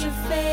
your faith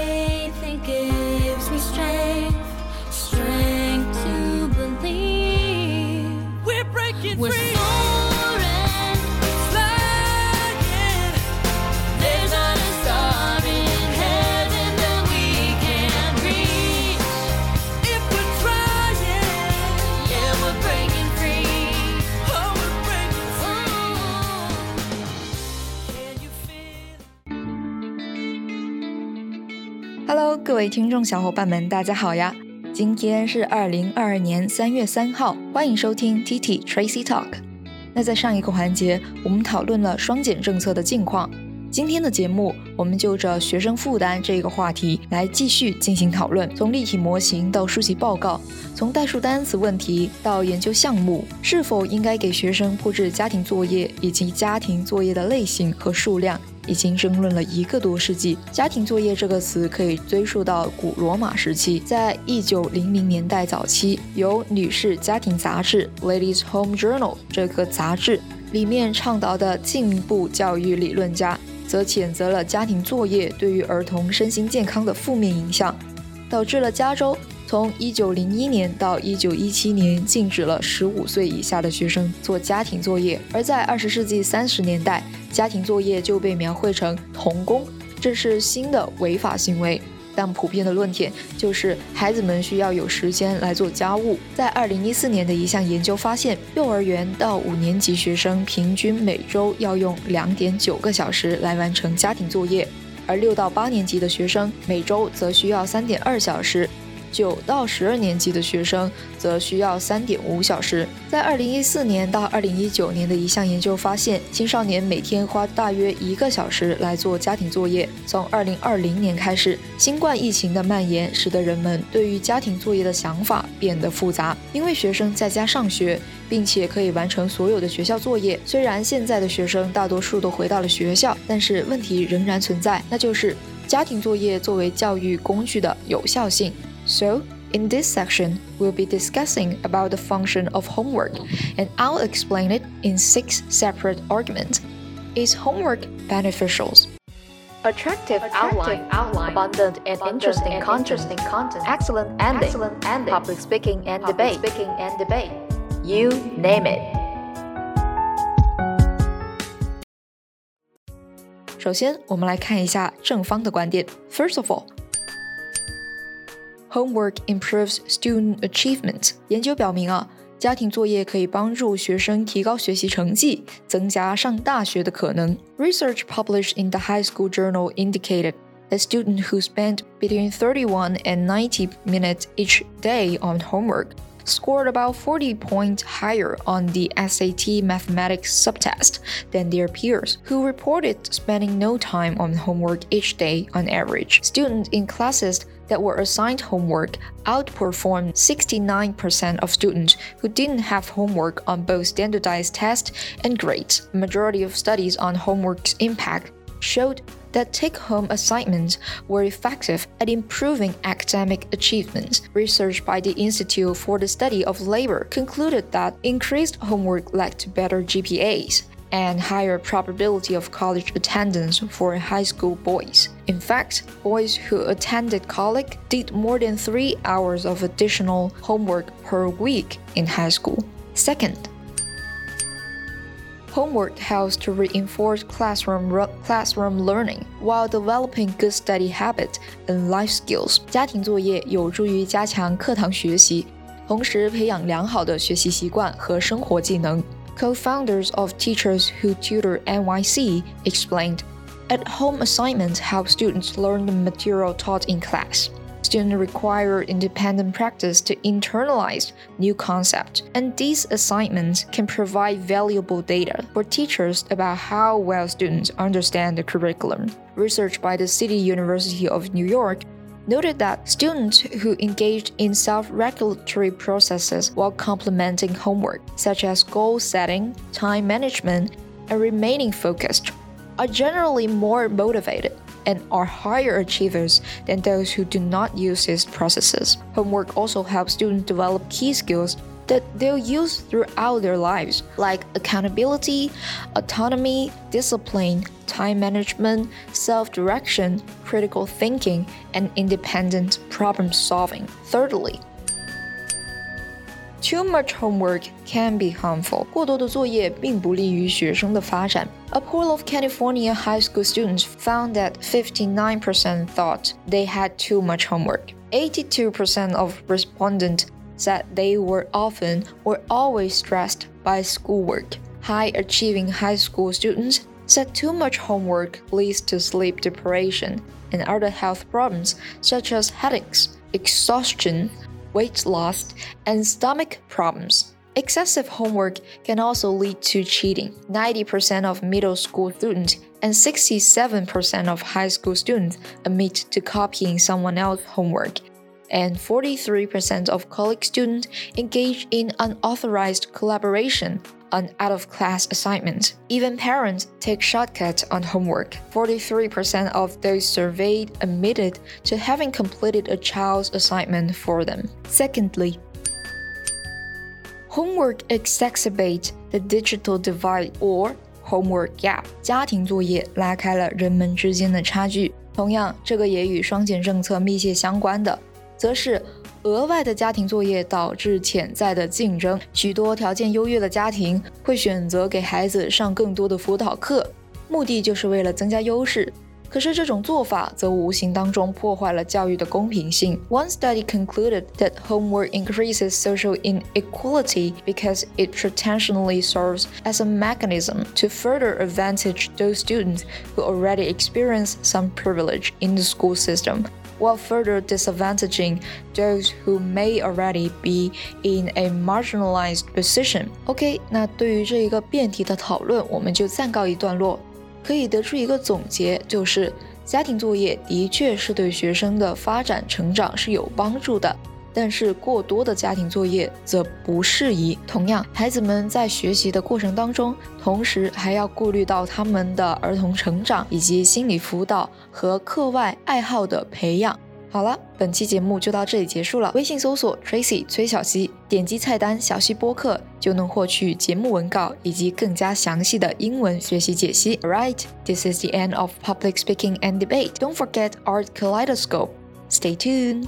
？Hello，各位听众小伙伴们，大家好呀！今天是二零二二年三月三号，欢迎收听 TT Tracy Talk。那在上一个环节，我们讨论了双减政策的近况。今天的节目，我们就着学生负担这个话题来继续进行讨论，从立体模型到书籍报告，从代数单词问题到研究项目，是否应该给学生布置家庭作业，以及家庭作业的类型和数量，已经争论了一个多世纪。家庭作业这个词可以追溯到古罗马时期，在一九零零年代早期，由《女士家庭杂志》（Ladies Home Journal） 这个杂志里面倡导的进步教育理论家，则谴责了家庭作业对于儿童身心健康的负面影响，导致了加州从一九零一年到一九一七年禁止了十五岁以下的学生做家庭作业，而在二十世纪三十年代，家庭作业就被描绘成童工，这是新的违法行为。但普遍的论点就是，孩子们需要有时间来做家务。在2014年的一项研究发现，幼儿园到五年级学生平均每周要用2.9个小时来完成家庭作业，而六到八年级的学生每周则需要3.2小时。九到十二年级的学生则需要三点五小时。在二零一四年到二零一九年的一项研究发现，青少年每天花大约一个小时来做家庭作业。从二零二零年开始，新冠疫情的蔓延使得人们对于家庭作业的想法变得复杂，因为学生在家上学。并且可以完成所有的学校作业。虽然现在的学生大多数都回到了学校，但是问题仍然存在，那就是家庭作业作为教育工具的有效性。So, in this section, we'll be discussing about the function of homework, and I'll explain it in six separate arguments. Is homework beneficial? Attractive, Attractive outline, outline, abundant and abundant interesting and content, interesting content, excellent ending, excellent ending, public speaking and public debate. speaking and debate. You name it. 首先，我们来看一下正方的观点。First of all, homework improves student achievement。研究表明啊，家庭作业可以帮助学生提高学习成绩，增加上大学的可能。Research published in the High School Journal indicated that students who spent between 31 and 90 minutes each day on homework scored about 40 points higher on the SAT mathematics subtest than their peers, who reported spending no time on homework each day on average. Students in classes that were assigned homework outperformed 69% of students who didn't have homework on both standardized tests and grades. Majority of studies on homework's impact showed that take home assignments were effective at improving academic achievements. Research by the Institute for the Study of Labor concluded that increased homework led to better GPAs and higher probability of college attendance for high school boys. In fact, boys who attended college did more than three hours of additional homework per week in high school. Second, Homework helps to reinforce classroom classroom learning while developing good study habits and life skills. 家庭作业有助于加强课堂学习，同时培养良好的学习习惯和生活技能。Co-founders of Teachers Who Tutor NYC explained, "At-home assignments help students learn the material taught in class." Students require independent practice to internalize new concepts, and these assignments can provide valuable data for teachers about how well students understand the curriculum. Research by the City University of New York noted that students who engaged in self regulatory processes while complementing homework, such as goal setting, time management, and remaining focused, are generally more motivated and are higher achievers than those who do not use these processes. Homework also helps students develop key skills that they'll use throughout their lives, like accountability, autonomy, discipline, time management, self direction, critical thinking, and independent problem solving. Thirdly, Too much homework can be harmful. 过多的作业并不利于学生的发展。A poll of California high school students found that 59% thought they had too much homework. 82% of respondents said they were often or always stressed by schoolwork. High achieving high school students said too much homework leads to sleep deprivation and other health problems such as headaches, exhaustion, weight loss, and stomach problems. Excessive homework can also lead to cheating. 90% of middle school students and 67% of high school students admit to copying someone else's homework. And 43% of college students engage in unauthorized collaboration on out of class assignments. Even parents take shortcuts on homework. 43% of those surveyed admitted to having completed a child's assignment for them. Secondly, homework exacerbates the digital divide or homework gap. 家庭作业拉开了人们之间的差距。同样，这个也与双减政策密切相关的，则是 额外的家庭作业导致潜在的竞争。许多条件优越的家庭会选择给孩子上更多的辅导课，目的就是为了增加优势。可是这种做法则无形当中破坏了教育的公平性。One study concluded that homework increases social inequality because it potentially serves as a mechanism to further advantage those students who already experience some privilege in the school system While further disadvantaging those who may already be in a marginalized position. OK，那对于这一个辩题的讨论，我们就暂告一段落。可以得出一个总结，就是家庭作业的确是对学生的发展成长是有帮助的，但是过多的家庭作业则不适宜。同样，孩子们在学习的过程当中，同时还要顾虑到他们的儿童成长以及心理辅导和课外爱好的培养。好了，本期节目就到这里结束了。微信搜索 Tracy 崔小溪，点击菜单小溪播客就能获取节目文稿以及更加详细的英文学习解析。Alright, this is the end of public speaking and debate. Don't forget Art Kaleidoscope. Stay tuned.